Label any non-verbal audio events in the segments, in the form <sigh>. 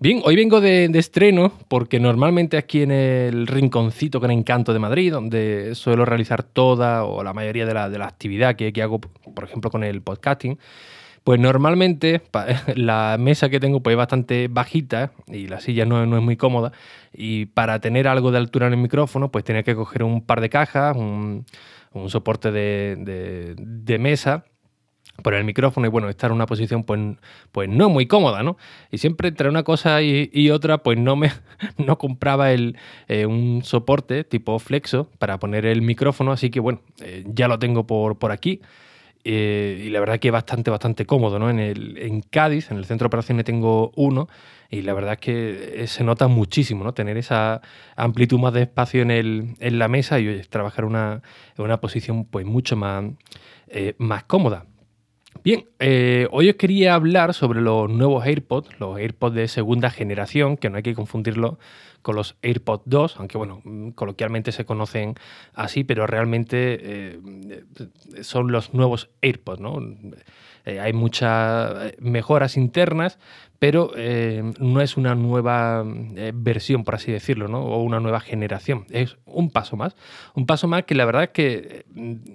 Bien, hoy vengo de, estreno porque normalmente aquí en el rinconcito con encanto de Madrid, donde suelo realizar toda o la mayoría de la, actividad que, hago, por ejemplo, con el podcasting, pues normalmente <laughs> la mesa que tengo pues, es bastante bajita y la silla no, es muy cómoda. Y para tener algo de altura en el micrófono, pues tenía que coger un par de cajas, un, soporte de mesa por el micrófono y bueno, estar en una posición pues, pues no muy cómoda, ¿no? Y siempre entre una cosa y, otra pues no me <laughs> no compraba el, eh, un soporte tipo flexo para poner el micrófono, así que bueno, eh, ya lo tengo por, por aquí. Eh, y la verdad que es bastante, bastante cómodo, ¿no? En, el, en Cádiz, en el centro de operaciones tengo uno y la verdad es que se nota muchísimo, ¿no? Tener esa amplitud más de espacio en, el, en la mesa y trabajar una, en una posición pues mucho más, más cómoda. Bien, eh, hoy os quería hablar sobre los nuevos AirPods, los AirPods de segunda generación, que no hay que confundirlo con los AirPods 2, aunque bueno, mm, coloquialmente se conocen así, pero realmente eh, son los nuevos AirPods, ¿no? Eh, hay muchas mejoras internas, pero no es una nueva versión, por así decirlo, ¿no? o una nueva generación. Es un paso más. Un paso más que la verdad es que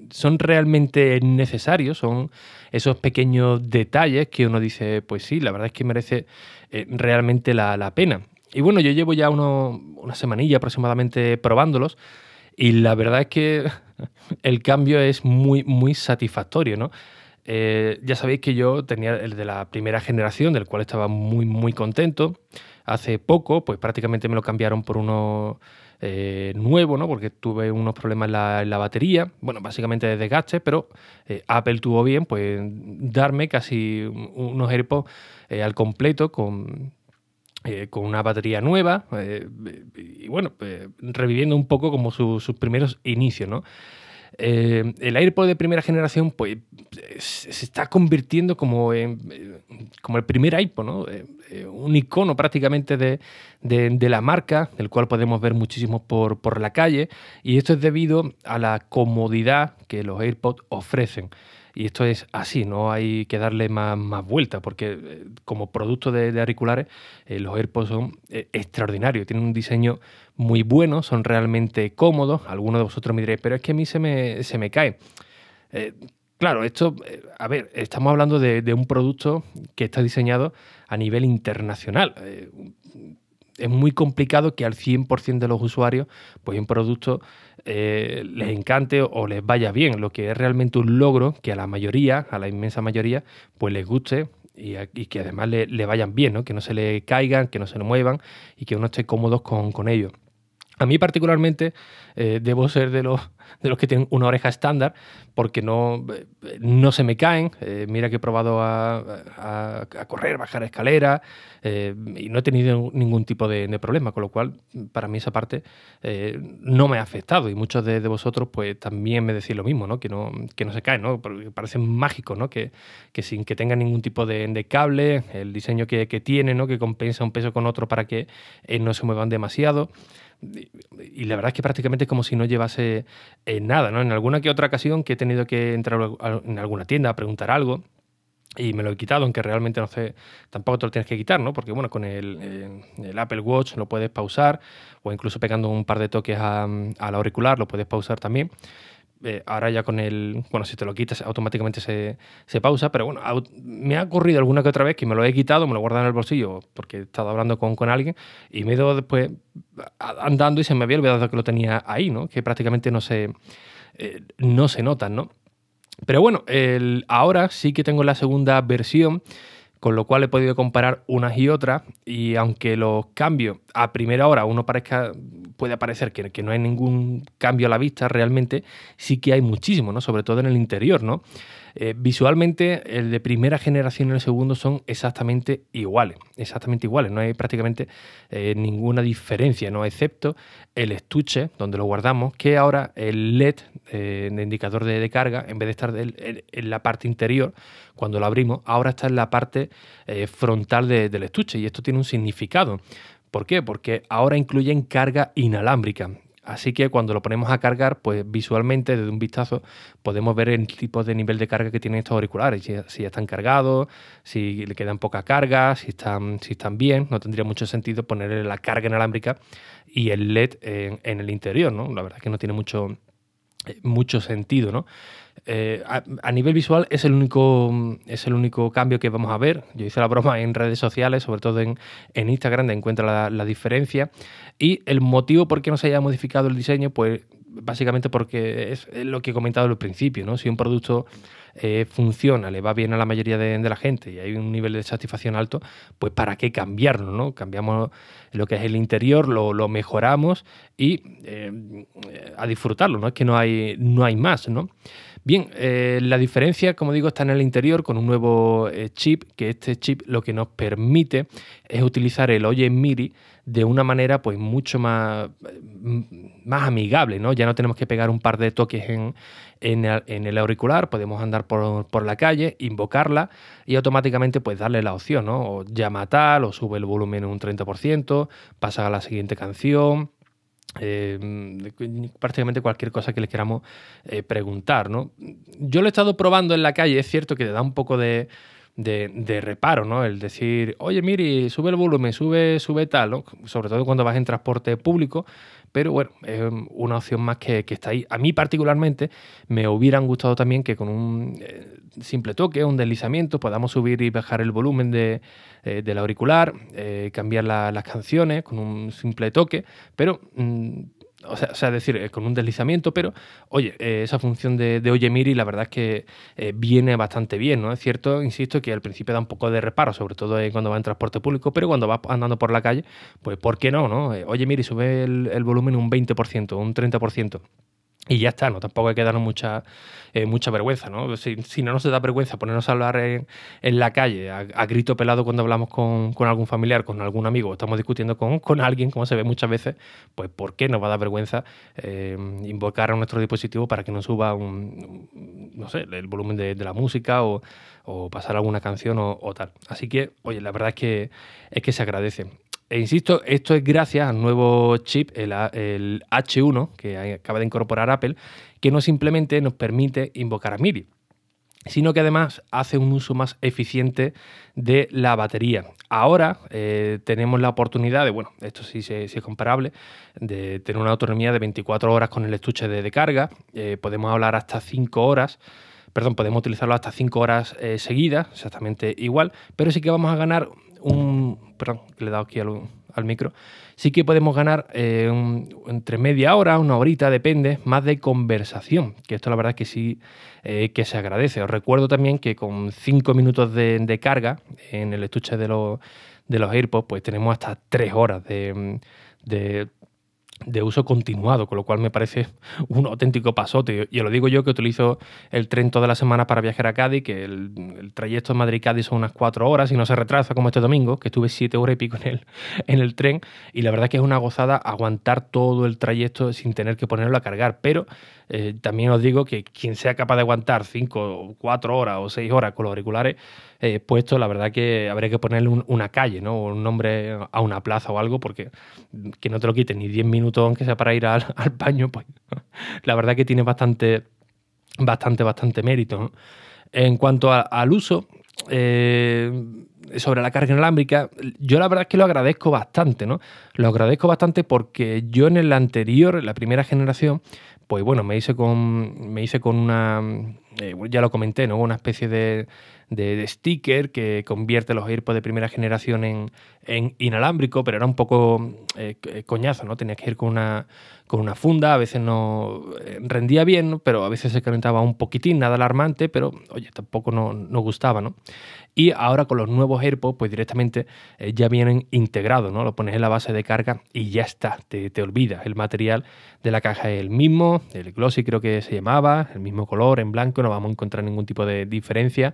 son realmente necesarios, son esos pequeños detalles que uno dice, pues sí, la verdad es que merece eh, realmente la, pena. Y bueno, yo llevo ya una semanilla aproximadamente probándolos y la verdad es que <laughs> el cambio es muy, muy satisfactorio, ¿no? Eh, ya sabéis que yo tenía el de la primera generación, del cual estaba muy, muy contento. Hace poco, pues prácticamente me lo cambiaron por uno eh, nuevo, ¿no? Porque tuve unos problemas en la, batería, bueno, básicamente de desgaste, pero eh, Apple tuvo bien, pues, darme casi unos AirPods al completo con, con una batería nueva y bueno, reviviendo un poco como sus primeros inicios, ¿no? Eh, el AirPod de primera generación pues, se está convirtiendo como, como el primer iPod, ¿no? Eh, eh, un icono prácticamente de, de, la marca, del cual podemos ver muchísimo por, por la calle, y esto es debido a la comodidad que los AirPods ofrecen. Y esto es así, no hay que darle más, más vuelta, porque eh, como producto de, auriculares, eh, los AirPods son eh, extraordinarios, tienen un diseño muy bueno, son realmente cómodos. Algunos de vosotros me diréis, pero es que a mí se me, se me cae. claro, esto, a ver, estamos hablando de, de, un producto que está diseñado a nivel internacional es muy complicado que al 100% de los usuarios, pues un producto eh, les encante o les vaya bien, lo que es realmente un logro que a la mayoría, a la inmensa mayoría, pues les guste y, que además le, vayan bien, ¿no? que no se le caigan, que no se le muevan y que uno esté cómodo con, con ellos. A mí particularmente eh, debo ser de los, de los que tienen una oreja estándar porque no, no se me caen. Eh, mira que he probado a, correr, bajar escaleras eh, y no he tenido ningún tipo de, problema, con lo cual para mí esa parte no me ha afectado y muchos de, vosotros pues también me decís lo mismo, ¿no? Que, no, que no se caen, ¿no? Porque parece mágico, ¿no? Que, que sin que tenga ningún tipo de, cable, el diseño que, que, tiene, ¿no? Que compensa un peso con otro para que no se muevan demasiado y la verdad es que prácticamente es como si no llevase eh, nada, ¿no? En alguna que otra ocasión que he tenido que entrar en alguna tienda a preguntar algo y me lo he quitado, aunque realmente no sé, tampoco te lo tienes que quitar, ¿no? Porque bueno, con el, eh, Apple Watch lo puedes pausar o incluso pegando un par de toques al auricular lo puedes pausar también. Eh, ahora ya con el, bueno, si te lo quitas automáticamente se, pausa, pero bueno, me ha ocurrido alguna que otra vez que me lo he quitado, me lo he en el bolsillo porque he estado hablando con, con alguien y me he ido después andando y se me había olvidado que lo tenía ahí, ¿no? Que prácticamente no se, eh, no se notan, ¿no? Pero bueno, el, ahora sí que tengo la segunda versión con lo cual he podido comparar unas y otras y aunque los cambios a primera hora uno parezca puede parecer que, que, no hay ningún cambio a la vista, realmente sí que hay muchísimo, ¿no? Sobre todo en el interior, ¿no? Eh, visualmente, el de primera generación y el segundo son exactamente iguales, exactamente iguales, no hay prácticamente eh, ninguna diferencia, ¿no? excepto el estuche donde lo guardamos, que ahora el LED eh, de indicador de, carga, en vez de estar en, la parte interior, cuando lo abrimos, ahora está en la parte frontal del estuche y esto tiene un significado. ¿Por qué? Porque ahora incluyen carga inalámbrica. Así que cuando lo ponemos a cargar, pues visualmente, desde un vistazo, podemos ver el tipo de nivel de carga que tienen estos auriculares. Si, ya están cargados, si le quedan poca carga, si están, si están bien. No tendría mucho sentido ponerle la carga inalámbrica y el LED en, el interior, ¿no? La verdad es que no tiene mucho, eh, mucho sentido, ¿no? Eh, a, nivel visual es el, único, es el único cambio que vamos a ver. Yo hice la broma en redes sociales, sobre todo en, Instagram, de encuentra la, diferencia. Y el motivo por qué no se haya modificado el diseño, pues básicamente porque es lo que he comentado al principio, ¿no? Si un producto eh, funciona, le va bien a la mayoría de, la gente y hay un nivel de satisfacción alto, pues ¿para qué cambiarlo? ¿no? Cambiamos lo que es el interior, lo, mejoramos y eh, a disfrutarlo, ¿no? Es que no hay, no hay más, ¿no? Bien, eh, la diferencia, como digo, está en el interior con un nuevo chip, que este chip lo que nos permite es utilizar el Oye MIDI de una manera pues mucho más, mm, más amigable, ¿no? Ya no tenemos que pegar un par de toques en, el, auricular, podemos andar por, la calle, invocarla y automáticamente pues darle la opción, ¿no? O llama tal, o sube el volumen un 30%, pasa a la siguiente canción, eh, prácticamente cualquier cosa que le queramos eh, preguntar. ¿no? Yo lo he estado probando en la calle, es cierto que te da un poco de, de, reparo, ¿no? El decir, oye, Miri, sube el volumen, sube, sube tal, ¿no? Sobre todo cuando vas en transporte público, pero bueno, es una opción más que, está ahí. A mí particularmente me hubieran gustado también que con un eh, simple toque, un deslizamiento, podamos subir y bajar el volumen de, eh, del auricular, eh, cambiar las canciones con un simple toque, pero mm, o sea, o sea, decir, eh, con un deslizamiento, pero oye, eh, esa función de, Oye Miri, la verdad es que eh, viene bastante bien, ¿no? Es cierto, insisto, que al principio da un poco de reparo, sobre todo cuando va en transporte público, pero cuando va andando por la calle, pues ¿por qué no, no? Oye Miri, sube el, el volumen un 20%, un 30%. Y ya está, ¿no? Tampoco hay que darnos mucha, eh, mucha vergüenza, ¿no? Si, no nos da vergüenza ponernos a hablar en, la calle, a, grito pelado cuando hablamos con, algún familiar, con algún amigo, estamos discutiendo con, alguien, como se ve muchas veces, pues ¿por qué nos va a dar vergüenza eh, invocar a nuestro dispositivo para que nos suba no sé, el volumen de, la música o, pasar alguna canción o, o, tal? Así que, oye, la verdad es que, es que se agradece. E insisto, esto es gracias al nuevo chip, el, H1, que acaba de incorporar Apple, que no simplemente nos permite invocar a MIDI, sino que además hace un uso más eficiente de la batería. Ahora eh, tenemos la oportunidad de, bueno, esto sí, es comparable, de tener una autonomía de 24 horas con el estuche de, carga, eh, podemos hablar hasta 5 horas perdón, podemos utilizarlo hasta 5 horas eh, seguidas, exactamente igual, pero sí que vamos a ganar un. Perdón, le he dado aquí al, micro. Sí que podemos ganar eh, entre media hora, una horita, depende, más de conversación. Que esto la verdad es que sí eh, que se agradece. Os recuerdo también que con 5 minutos de, carga en el estuche de los, de los AirPods, pues tenemos hasta 3 horas de, de de uso continuado, con lo cual me parece <laughs> un auténtico pasote. Y lo digo yo que utilizo el tren toda la semana para viajar a Cádiz, que el, trayecto de Madrid-Cádiz son unas cuatro horas y no se retrasa como este domingo, que estuve siete horas y pico en el, <laughs> en el tren. Y la verdad que es una gozada aguantar todo el trayecto sin tener que ponerlo a cargar. Pero eh, también os digo que quien sea capaz de aguantar cinco, cuatro horas o seis horas con los auriculares eh, puestos, la verdad que habría que ponerle una calle, ¿no? O un nombre a una plaza o algo, porque que no te lo quiten ni diez minutos, aunque sea para ir al, <laughs> baño, pues <laughs> la verdad que tiene bastante, bastante, bastante mérito. En cuanto al uso, eh, sobre la carga inalámbrica, yo la verdad es que lo agradezco bastante, ¿no? Lo agradezco bastante porque yo en el anterior, la primera generación, pues bueno, me hice con, me hice con una, eh, ya lo comenté, ¿no? Una especie de, de, sticker que convierte los AirPods de primera generación en, en inalámbrico, pero era un poco eh, eh, coñazo, ¿no? Tenías que ir con una, con una funda, a veces no eh, rendía bien, pero a veces se calentaba un poquitín, nada alarmante, pero oye, tampoco nos no gustaba, ¿no? Y ahora con los nuevos AirPods, pues directamente ya vienen integrados, ¿no? Lo pones en la base de carga y ya está, te, te olvidas. El material de la caja es el mismo, el glossy creo que se llamaba, el mismo color, en blanco, no vamos a encontrar ningún tipo de diferencia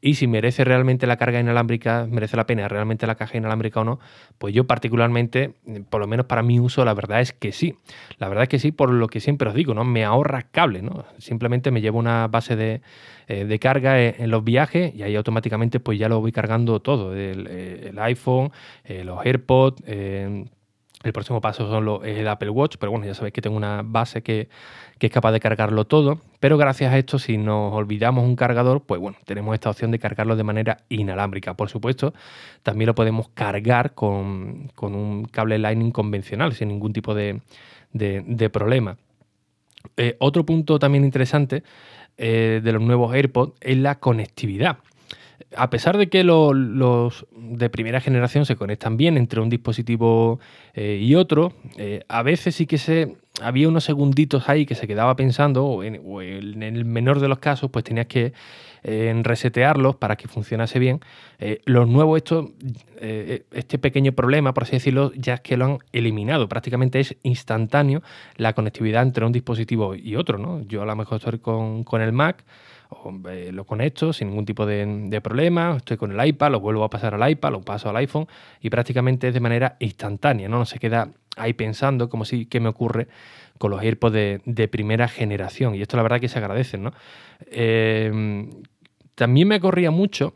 y si merece realmente la carga inalámbrica, merece la pena realmente la caja inalámbrica o no, pues yo particularmente, por lo menos para mi uso, la verdad es que sí. La verdad es que sí, por lo que siempre os digo, ¿no? Me ahorra cable, ¿no? Simplemente me llevo una base de, eh, carga en, los viajes y ahí automáticamente pues ya lo voy cargando todo, el, eh, iPhone, eh, los AirPods, el próximo paso es el Apple Watch, pero bueno, ya sabéis que tengo una base que, es capaz de cargarlo todo. Pero gracias a esto, si nos olvidamos un cargador, pues bueno, tenemos esta opción de cargarlo de manera inalámbrica. Por supuesto, también lo podemos cargar con, un cable Lightning convencional, sin ningún tipo de, problema. Eh, otro punto también interesante eh, de los nuevos AirPods es la conectividad a pesar de que los, de primera generación se conectan bien entre un dispositivo eh, y otro, eh, a veces sí que se había unos segunditos ahí que se quedaba pensando, o en, el menor de los casos, pues tenías que eh, resetearlos para que funcionase bien. los nuevos, esto, este pequeño problema, por así decirlo, ya es que lo han eliminado. Prácticamente es instantáneo la conectividad entre un dispositivo y otro. ¿no? Yo a lo mejor estoy con, con el Mac eh, lo conecto sin ningún tipo de, problema, estoy con el iPad, lo vuelvo a pasar al iPad, lo paso al iPhone y prácticamente es de manera instantánea, ¿no? No se queda ahí pensando como si qué me ocurre con los AirPods de, primera generación. Y esto la verdad que se agradece, ¿no? Eh, también me corría mucho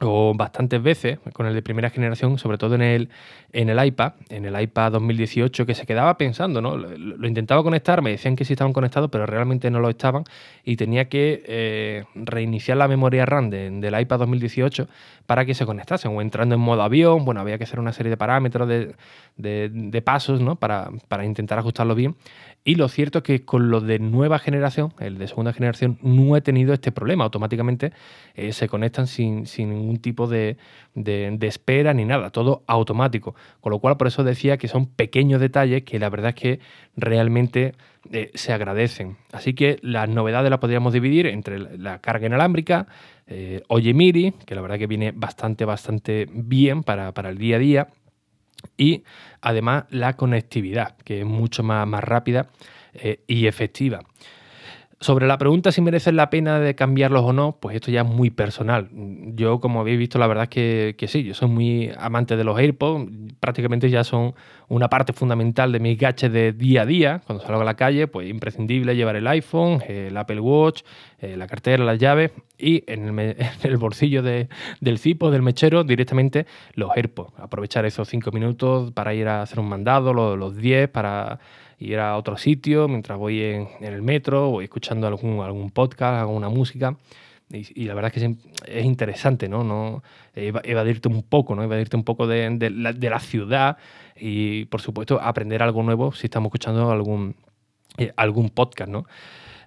o bastantes veces con el de primera generación, sobre todo en el, en el iPad, en el iPad 2018, que se quedaba pensando, ¿no? Lo, intentaba conectar, me decían que sí estaban conectados, pero realmente no lo estaban y tenía que eh, reiniciar la memoria RAM del iPad 2018 para que se conectasen o entrando en modo avión, bueno, había que hacer una serie de parámetros, de, de, pasos, ¿no? Para, para intentar ajustarlo bien y lo cierto es que con lo de nueva generación, el de segunda generación, no he tenido este problema. Automáticamente eh, se conectan sin, ningún tipo de, espera ni nada, todo automático. Con lo cual, por eso decía que son pequeños detalles que la verdad es que realmente eh, se agradecen. Así que las novedades las podríamos dividir entre la carga inalámbrica, eh, Oye Miri, que la verdad que viene bastante, bastante bien para, para el día a día y además la conectividad, que es mucho más, más rápida eh, y efectiva. Sobre la pregunta si merece la pena de cambiarlos o no, pues esto ya es muy personal. Yo, como habéis visto, la verdad es que, sí, yo soy muy amante de los AirPods, prácticamente ya son una parte fundamental de mis gadgets de día a día. Cuando salgo a la calle, pues imprescindible llevar el iPhone, el Apple Watch, eh, la cartera, las llaves y en el, <laughs> bolsillo del cipo, del mechero, directamente los AirPods. Aprovechar esos cinco minutos para ir a hacer un mandado, los 10 para ir a otro sitio mientras voy en, el metro, voy escuchando algún, algún podcast, alguna música. Y, la verdad es que es interesante, ¿no? no evadirte un poco, ¿no? Evadirte un poco de, de, la, ciudad y, por supuesto, aprender algo nuevo si estamos escuchando algún, eh, algún podcast, ¿no?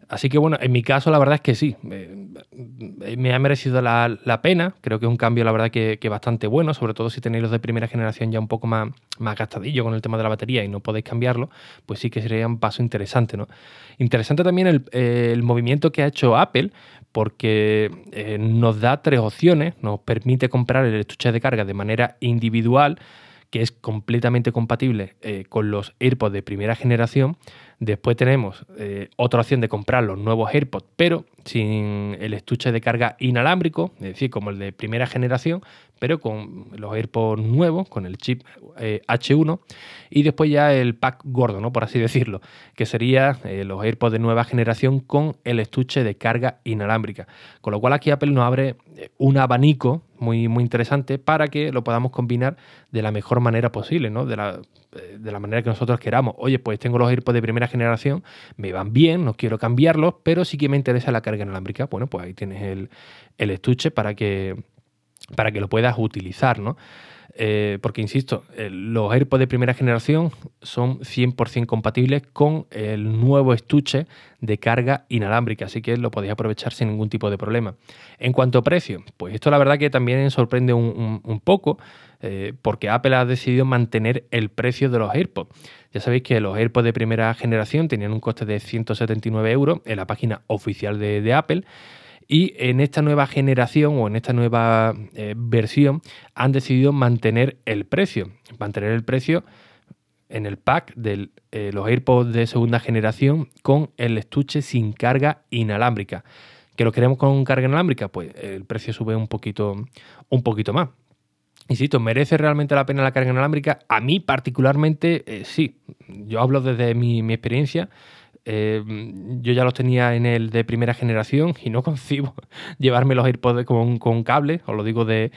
Así que bueno, en mi caso la verdad es que sí, me ha merecido la, pena, creo que es un cambio la verdad que, que, bastante bueno, sobre todo si tenéis los de primera generación ya un poco más, más gastadillo con el tema de la batería y no podéis cambiarlo, pues sí que sería un paso interesante. ¿no? Interesante también el, movimiento que ha hecho Apple, porque eh, nos da tres opciones, nos permite comprar el estuche de carga de manera individual, que es completamente compatible eh, con los AirPods de primera generación. Después tenemos eh, otra opción de comprar los nuevos AirPods, pero sin el estuche de carga inalámbrico, es decir, como el de primera generación, pero con los AirPods nuevos, con el chip H1, eh, y después ya el pack gordo, ¿no? por así <laughs> decirlo, que sería los AirPods de nueva generación con el estuche de carga inalámbrica. Con lo cual aquí Apple nos abre un abanico muy, muy interesante para que lo podamos combinar de la mejor manera posible, ¿no? De la, eh, de la manera que nosotros queramos. Oye, pues tengo los AirPods de primera generación, me van bien, no quiero cambiarlos, pero sí que me interesa la carga inalámbrica. Bueno, pues ahí tienes el, estuche para que, para que lo puedas utilizar, ¿no? Eh, porque, insisto, los AirPods de primera generación son 100% compatibles con el nuevo estuche de carga inalámbrica, así que lo podéis aprovechar sin ningún tipo de problema. En cuanto a precio, pues esto la verdad que también sorprende un, poco, eh, porque Apple ha decidido mantener el precio de los AirPods. Ya sabéis que los AirPods de primera generación tenían un coste de 179 euros en la página oficial de Apple y en esta nueva generación o en esta nueva eh, versión han decidido mantener el precio. Mantener el precio en el pack de eh, los AirPods de segunda generación con el estuche sin carga inalámbrica. ¿Que lo queremos con carga inalámbrica? Pues el precio sube un poquito, un poquito más. Insisto, ¿merece realmente la pena la carga inalámbrica? A mí particularmente eh, sí. Yo hablo desde mi experiencia. Eh, yo ya los tenía en el de primera generación y no <laughs> concibo llevarme los AirPods con, con cable, os lo digo de,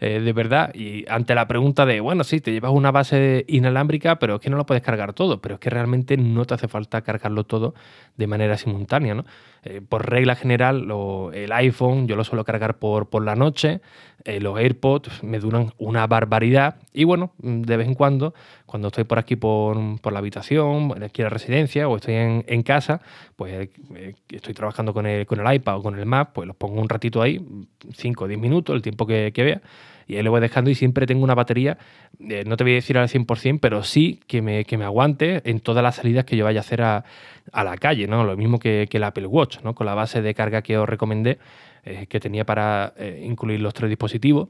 eh, de verdad. Y ante la pregunta de, bueno, sí, te llevas una base inalámbrica, pero es que no lo puedes cargar todo, pero es que realmente no te hace falta cargarlo todo de manera simultánea, ¿no? Eh, por regla general, el iPhone yo lo suelo cargar por, por la noche, eh, los AirPods me duran una barbaridad y bueno, de vez en cuando, cuando estoy por aquí por, por la habitación, aquí en la residencia o estoy en, en casa, pues estoy trabajando con el, con el iPad o con el Mac, pues los pongo un ratito ahí, 5 o 10 minutos, el tiempo que, que vea y ahí lo voy dejando y siempre tengo una batería, eh, no te voy a decir al 100%, pero sí que me, que me aguante en todas las salidas que yo vaya a hacer a, la calle, ¿no? Lo mismo que, que, el Apple Watch, ¿no? Con la base de carga que os recomendé, eh, que tenía para eh, incluir los tres dispositivos.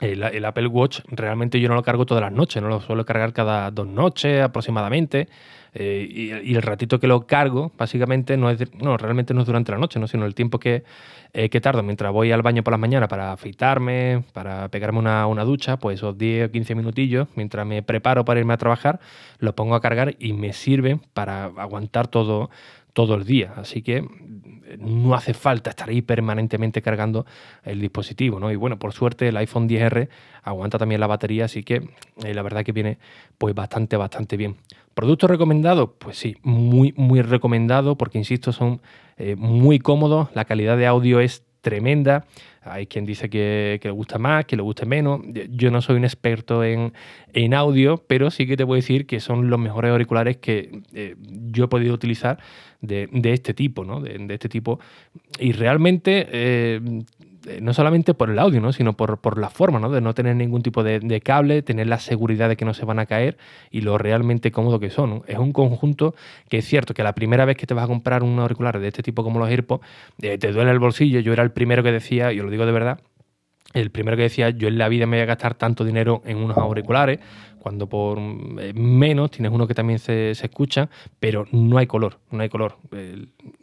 El, Apple Watch realmente yo no lo cargo todas las noches, no lo suelo cargar cada dos noches aproximadamente. y, el ratito que lo cargo, básicamente, no es no, realmente no es durante la noche, ¿no? sino el tiempo que, eh, ¿Qué tardo mientras voy al baño por las mañanas para afeitarme, para pegarme una, una, ducha, pues esos 10 o 15 minutillos, mientras me preparo para irme a trabajar, lo pongo a cargar y me sirve para aguantar todo, todo el día. Así que no hace falta estar ahí permanentemente cargando el dispositivo, ¿no? Y bueno, por suerte el iPhone 10R aguanta también la batería, así que eh, la verdad que viene pues bastante, bastante bien. ¿Producto recomendado? Pues sí, muy, muy recomendado porque, insisto, son eh, muy cómodos, la calidad de audio es tremenda. Hay quien dice que, le gusta más, que le guste menos. Yo no soy un experto en, audio, pero sí que te a decir que son los mejores auriculares que eh, yo he podido utilizar de, este tipo, ¿no? De, este tipo. Y realmente eh, no solamente por el audio, ¿no? sino por, por la forma ¿no? de no tener ningún tipo de, cable, tener la seguridad de que no se van a caer y lo realmente cómodo que son. Es un conjunto que es cierto que la primera vez que te vas a comprar un auricular de este tipo como los AirPods, eh, te duele el bolsillo. Yo era el primero que decía, y os lo digo de verdad, el primero que decía, yo en la vida me voy a gastar tanto dinero en unos auriculares, cuando por eh, menos tienes uno que también se, se, escucha, pero no hay color, no hay color.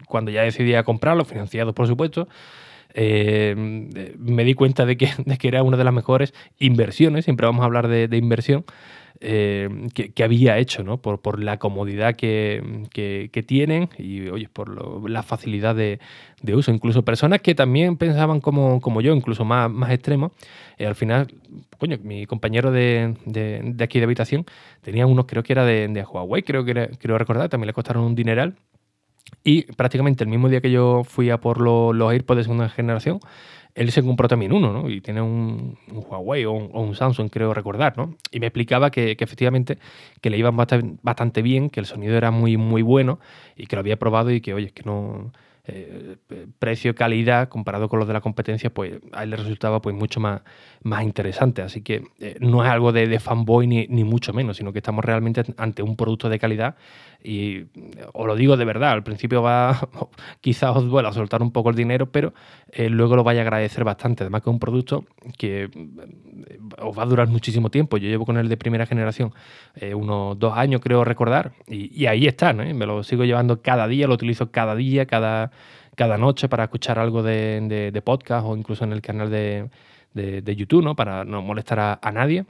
cuando ya decidí a comprarlo, financiado por supuesto, eh, me di cuenta de que, era una de las mejores inversiones, siempre vamos a hablar de, inversión, eh, que, había hecho, ¿no? Por, la comodidad que, tienen y, oye, por la facilidad de, uso. Incluso personas que también pensaban como, como yo, incluso más, más extremos, eh, al final, coño, mi compañero de, aquí de habitación tenía unos, creo que era de, Huawei, creo que creo recordar, también le costaron un dineral y prácticamente el mismo día que yo fui a por los AirPods de segunda generación, él se compró también uno, ¿no? Y tiene un, Huawei o un, Samsung, creo recordar, ¿no? Y me explicaba que, efectivamente que le iban bastante, bien, que el sonido era muy, muy bueno y que lo había probado y que, oye, que no... Eh, precio-calidad comparado con los de la competencia, pues a él le resultaba pues mucho más, más interesante. Así que eh, no es algo de, fanboy ni, ni, mucho menos, sino que estamos realmente ante un producto de calidad y os lo digo de verdad, al principio va, <laughs> quizás os duela soltar un poco el dinero, pero eh, luego lo vais a agradecer bastante. Además que es un producto que eh, os va a durar muchísimo tiempo. Yo llevo con él de primera generación eh, unos dos años, creo recordar, y, ahí está, me lo sigo llevando cada día, lo utilizo cada día, cada, cada noche para escuchar algo de, podcast o incluso en el canal de, YouTube, ¿no? para no molestar a, a nadie.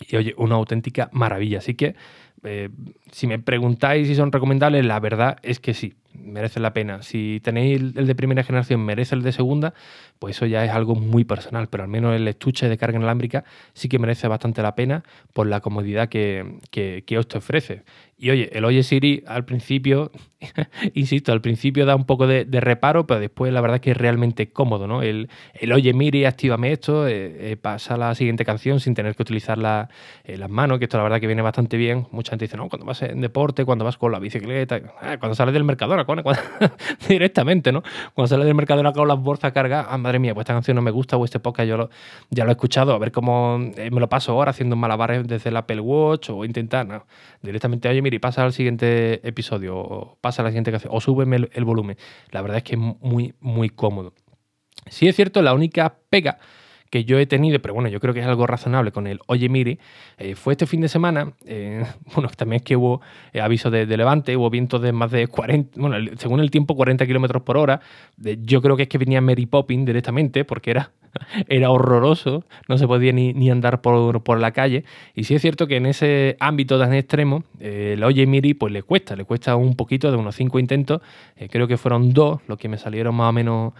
Y oye, una auténtica maravilla. Así que eh, si me preguntáis si son recomendables, la verdad es que sí. Merece la pena. Si tenéis el de primera generación, merece el de segunda, pues eso ya es algo muy personal, pero al menos el estuche de carga inalámbrica sí que merece bastante la pena por la comodidad que, que, os te ofrece. Y oye, el Oye Siri al principio, <laughs> insisto, al principio da un poco de, reparo, pero después la verdad es que es realmente cómodo, ¿no? El, el Oye Miri, actívame esto, eh, eh, pasa la siguiente canción sin tener que utilizar eh, las manos, que esto la verdad que viene bastante bien. Mucha gente dice, no, cuando vas en deporte, cuando vas con la bicicleta, ah, cuando sales del Mercadona, <laughs> directamente, ¿no? Cuando sales del Mercadona con las bolsas cargadas, ah, madre mía, pues esta canción no me gusta o este podcast yo ya lo he escuchado, a ver cómo me lo paso ahora haciendo malabares desde el Apple Watch o intentar, no, directamente, oye, mire, pasa al siguiente episodio, o pasa a la siguiente canción, o súbeme el, volumen. La verdad es que es muy, muy cómodo. Si es cierto, la única pega que yo he tenido, pero bueno, yo creo que es algo razonable con el Oye Miri, eh, fue este fin de semana, eh, <laughs> bueno, también es que hubo eh, aviso de, levante, hubo vientos de más de 40, bueno, según el tiempo 40 kilómetros por hora, yo creo que es que venía Mary Poppins directamente, porque era <laughs> era horroroso, no se podía ni, andar por, la calle. Y sí es cierto que en ese ámbito tan extremo, eh, el Oye Miri pues le cuesta, le cuesta un poquito de unos cinco intentos, eh, creo que fueron dos los que me salieron más o menos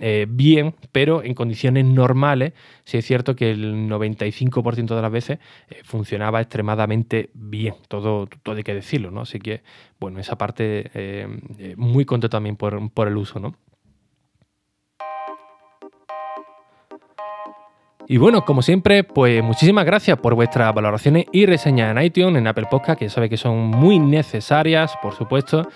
eh, bien, pero en condiciones normales sí es cierto que el 95% de las veces funcionaba extremadamente bien, todo, todo hay que decirlo, ¿no? Así que, bueno, esa parte muy contento también por, por el uso, ¿no? Y bueno, como siempre, pues muchísimas gracias por vuestras valoraciones y reseñas en iTunes, en Apple Podcast, que sabe que son muy necesarias, por supuesto.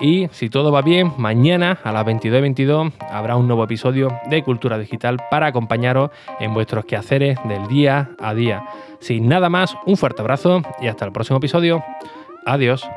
Y si todo va bien, mañana a las 22.22 habrá un nuevo episodio de Cultura Digital para acompañaros en vuestros quehaceres del día a día. Sin nada más, un fuerte abrazo y hasta el próximo episodio. Adiós.